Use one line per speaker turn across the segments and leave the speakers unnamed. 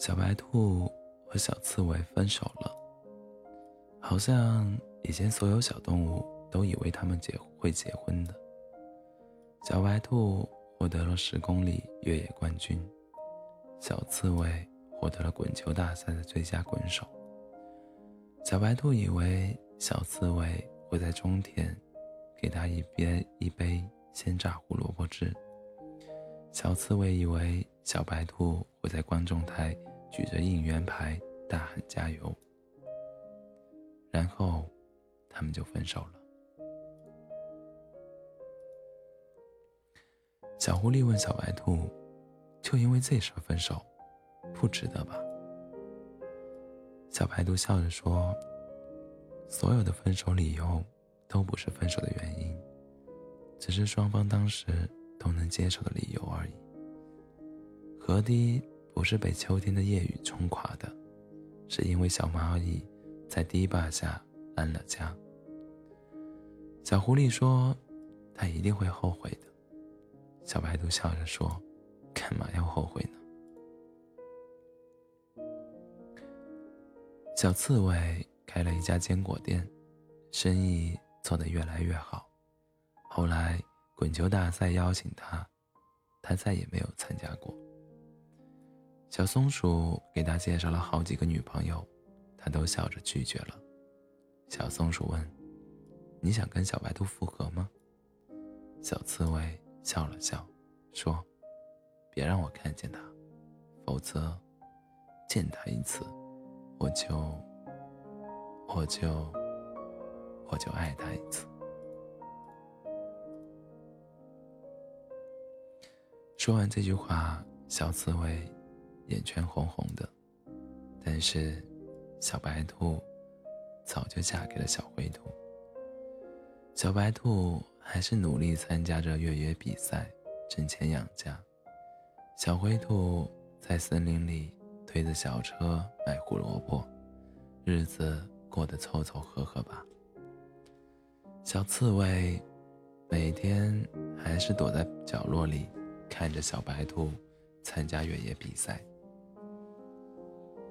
小白兔和小刺猬分手了，好像以前所有小动物都以为他们结会结婚的。小白兔获得了十公里越野冠军，小刺猬获得了滚球大赛的最佳滚手。小白兔以为小刺猬会在终点给他一杯一杯鲜榨胡萝卜汁，小刺猬以为小白兔会在观众台。举着应援牌大喊加油，然后他们就分手了。小狐狸问小白兔：“就因为这事分手，不值得吧？”小白兔笑着说：“所有的分手理由都不是分手的原因，只是双方当时都能接受的理由而已。”河堤。不是被秋天的夜雨冲垮的，是因为小蚂蚁在堤坝下安了家。小狐狸说：“他一定会后悔的。”小白兔笑着说：“干嘛要后悔呢？”小刺猬开了一家坚果店，生意做得越来越好。后来滚球大赛邀请他，他再也没有参加过。小松鼠给他介绍了好几个女朋友，他都笑着拒绝了。小松鼠问：“你想跟小白兔复合吗？”小刺猬笑了笑，说：“别让我看见他，否则见他一次，我就我就我就爱他一次。”说完这句话，小刺猬。眼圈红红的，但是小白兔早就嫁给了小灰兔。小白兔还是努力参加着越野比赛，挣钱养家。小灰兔在森林里推着小车卖胡萝卜，日子过得凑凑合合吧。小刺猬每天还是躲在角落里，看着小白兔参加越野比赛。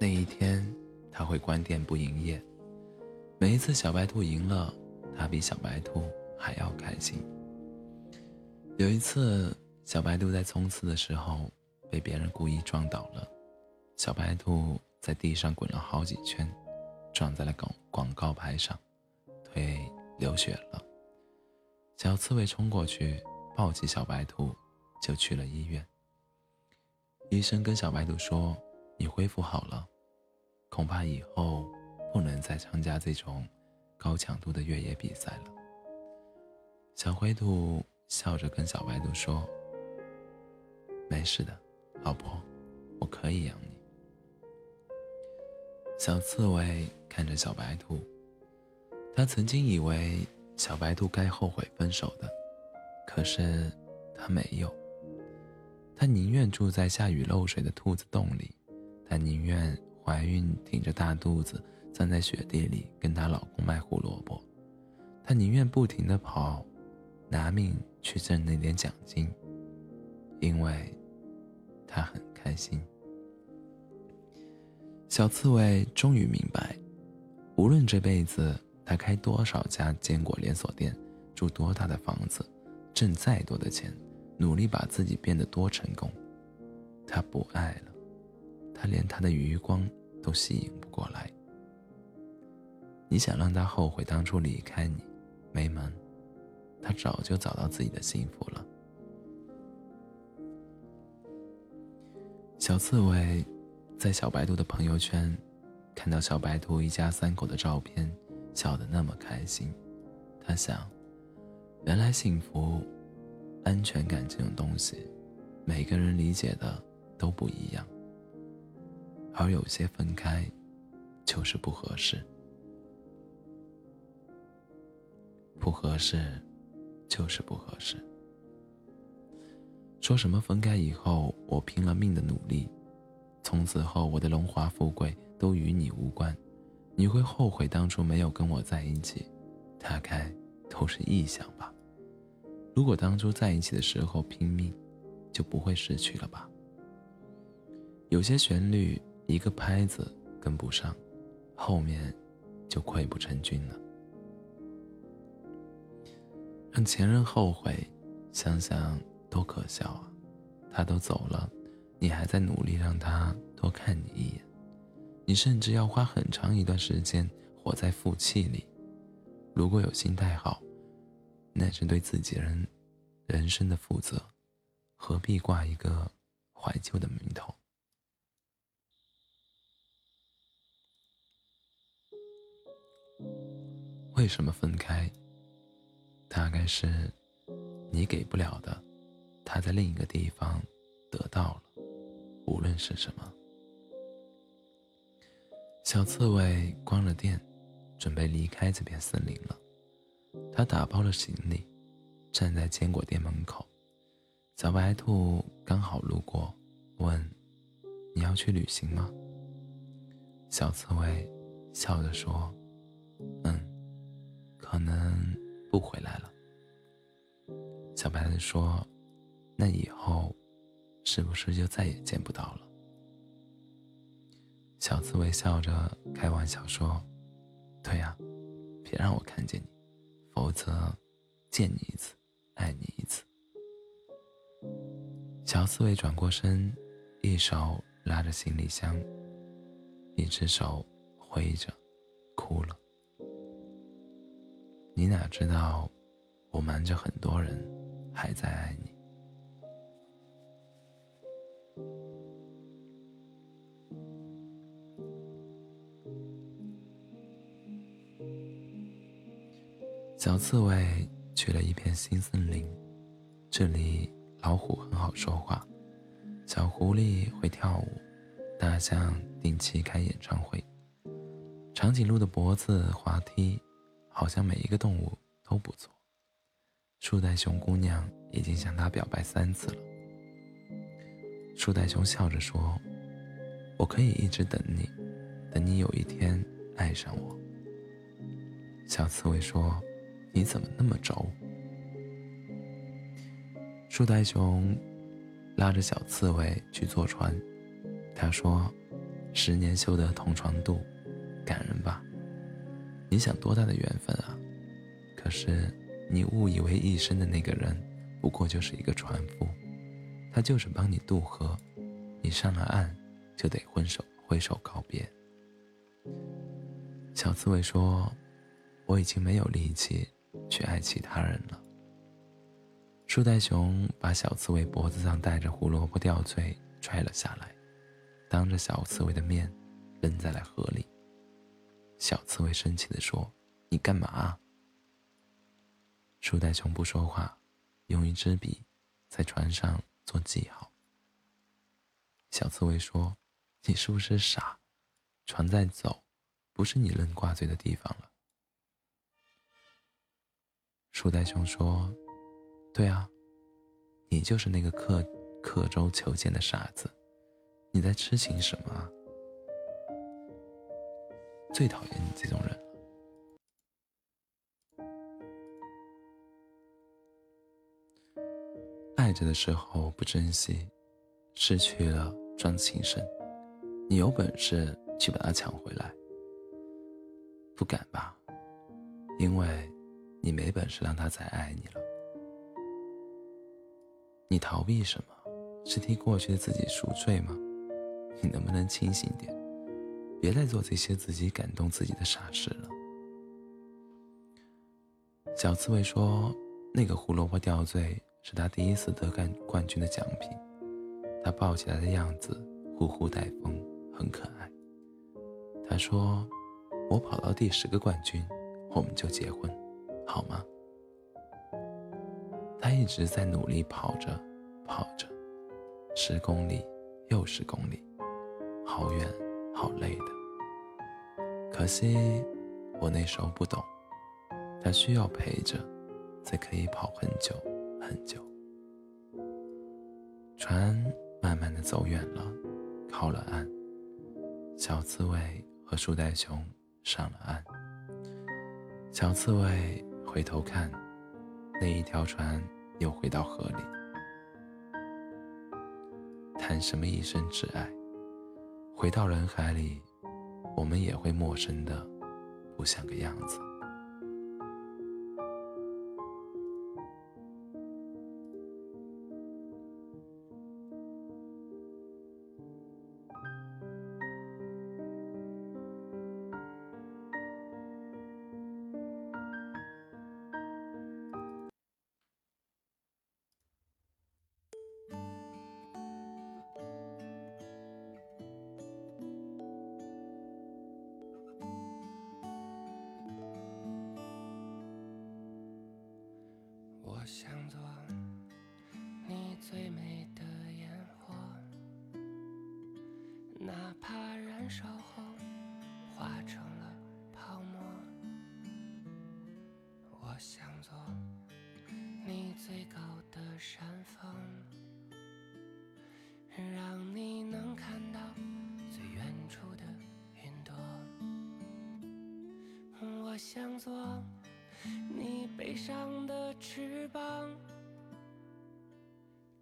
那一天，他会关店不营业。每一次小白兔赢了，他比小白兔还要开心。有一次，小白兔在冲刺的时候被别人故意撞倒了，小白兔在地上滚了好几圈，撞在了广广告牌上，腿流血了。小刺猬冲过去抱起小白兔，就去了医院。医生跟小白兔说。你恢复好了，恐怕以后不能再参加这种高强度的越野比赛了。小灰兔笑着跟小白兔说：“没事的，老婆，我可以养你。”小刺猬看着小白兔，他曾经以为小白兔该后悔分手的，可是他没有，他宁愿住在下雨漏水的兔子洞里。她宁愿怀孕，挺着大肚子站在雪地里跟她老公卖胡萝卜。她宁愿不停的跑，拿命去挣那点奖金，因为她很开心。小刺猬终于明白，无论这辈子他开多少家坚果连锁店，住多大的房子，挣再多的钱，努力把自己变得多成功，他不爱了。他连他的余光都吸引不过来。你想让他后悔当初离开你，没门。他早就找到自己的幸福了。小刺猬在小白兔的朋友圈看到小白兔一家三口的照片，笑得那么开心。他想，原来幸福、安全感这种东西，每个人理解的都不一样。而有些分开，就是不合适，不合适，就是不合适。说什么分开以后，我拼了命的努力，从此后我的荣华富贵都与你无关，你会后悔当初没有跟我在一起，大概都是臆想吧。如果当初在一起的时候拼命，就不会失去了吧。有些旋律。一个拍子跟不上，后面就溃不成军了。让前任后悔，想想多可笑啊！他都走了，你还在努力让他多看你一眼，你甚至要花很长一段时间活在负气里。如果有心态好，那是对自己人人生的负责，何必挂一个怀旧的名头？为什么分开？大概是你给不了的，他在另一个地方得到了，无论是什么。小刺猬关了店，准备离开这片森林了。他打包了行李，站在坚果店门口。小白兔刚好路过，问：“你要去旅行吗？”小刺猬笑着说：“。”可能不回来了。小白兔说：“那以后是不是就再也见不到了？”小刺猬笑着开玩笑说：“对呀，别让我看见你，否则见你一次，爱你一次。”小刺猬转过身，一手拉着行李箱，一只手挥着，哭了。你哪知道，我瞒着很多人，还在爱你。小刺猬去了一片新森林，这里老虎很好说话，小狐狸会跳舞，大象定期开演唱会，长颈鹿的脖子滑梯。好像每一个动物都不错。树袋熊姑娘已经向他表白三次了。树袋熊笑着说：“我可以一直等你，等你有一天爱上我。”小刺猬说：“你怎么那么轴？”树袋熊拉着小刺猬去坐船，他说：“十年修得同船渡，感人吧？”你想多大的缘分啊！可是你误以为一生的那个人，不过就是一个船夫，他就是帮你渡河，你上了岸就得挥手挥手告别。小刺猬说：“我已经没有力气去爱其他人了。”树袋熊把小刺猬脖子上戴着胡萝卜吊坠拽了下来，当着小刺猬的面扔在了河里。小刺猬生气地说：“你干嘛？”树袋熊不说话，用一支笔在船上做记号。小刺猬说：“你是不是傻？船在走，不是你扔挂坠的地方了。”树袋熊说：“对啊，你就是那个刻刻舟求剑的傻子，你在痴情什么？”最讨厌你这种人了。爱着的时候不珍惜，失去了装情深。你有本事去把它抢回来，不敢吧？因为你没本事让他再爱你了。你逃避什么？是替过去的自己赎罪吗？你能不能清醒点？别再做这些自己感动自己的傻事了。小刺猬说：“那个胡萝卜吊坠是他第一次得冠冠军的奖品，他抱起来的样子呼呼带风，很可爱。”他说：“我跑到第十个冠军，我们就结婚，好吗？”他一直在努力跑着，跑着，十公里又十公里，好远。好累的，可惜我那时候不懂，他需要陪着，才可以跑很久很久。船慢慢的走远了，靠了岸，小刺猬和树袋熊上了岸。小刺猬回头看，那一条船又回到河里。谈什么一生挚爱？回到人海里，我们也会陌生的，不像个样子。
我想做你最美的烟火，哪怕燃烧后化成了泡沫。我想做你最高的山峰，让你能看到最远处的云朵。我想做。悲伤的翅膀，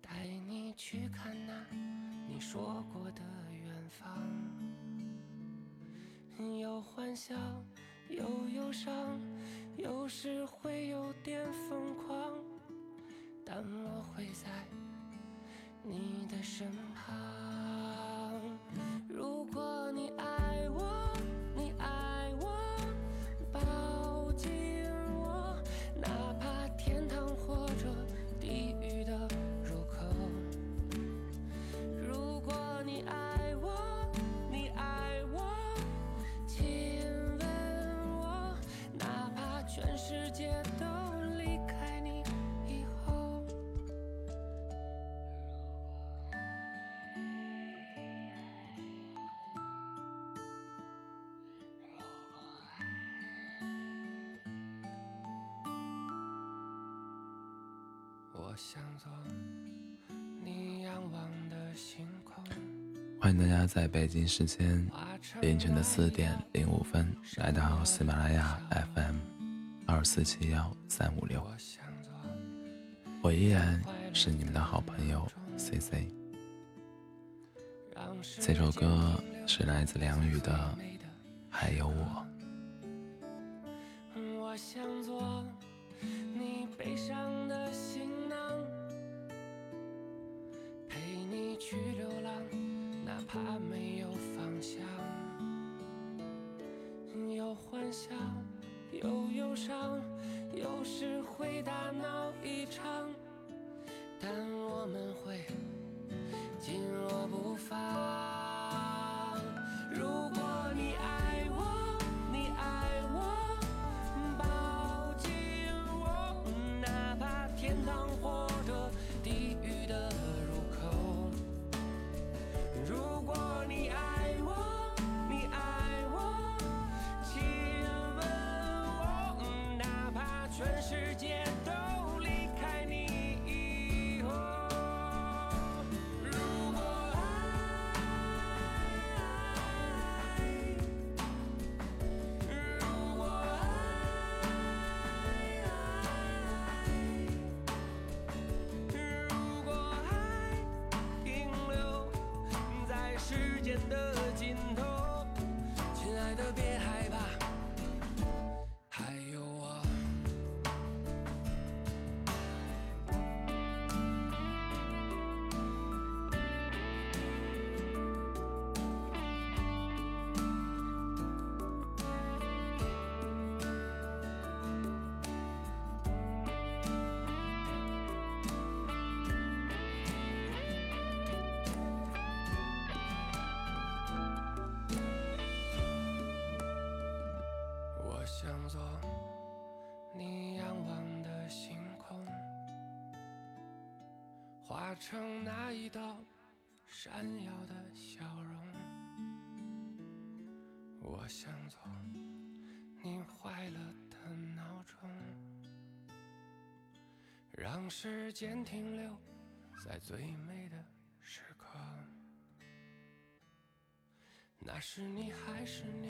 带你去看那你说过的远方。有欢笑，有忧伤，有时会有点疯狂，但我会在你的身旁。如果
欢迎大家在北京时间凌晨的四点零五分来到喜马拉雅 FM 二四七幺三五六，我依然是你们的好朋友 C C。这首歌是来自梁宇的《还有我》。
just us. 化成那一道闪耀的笑容，我想做你坏了的闹钟，让时间停留在最美的时刻。那是你还是你？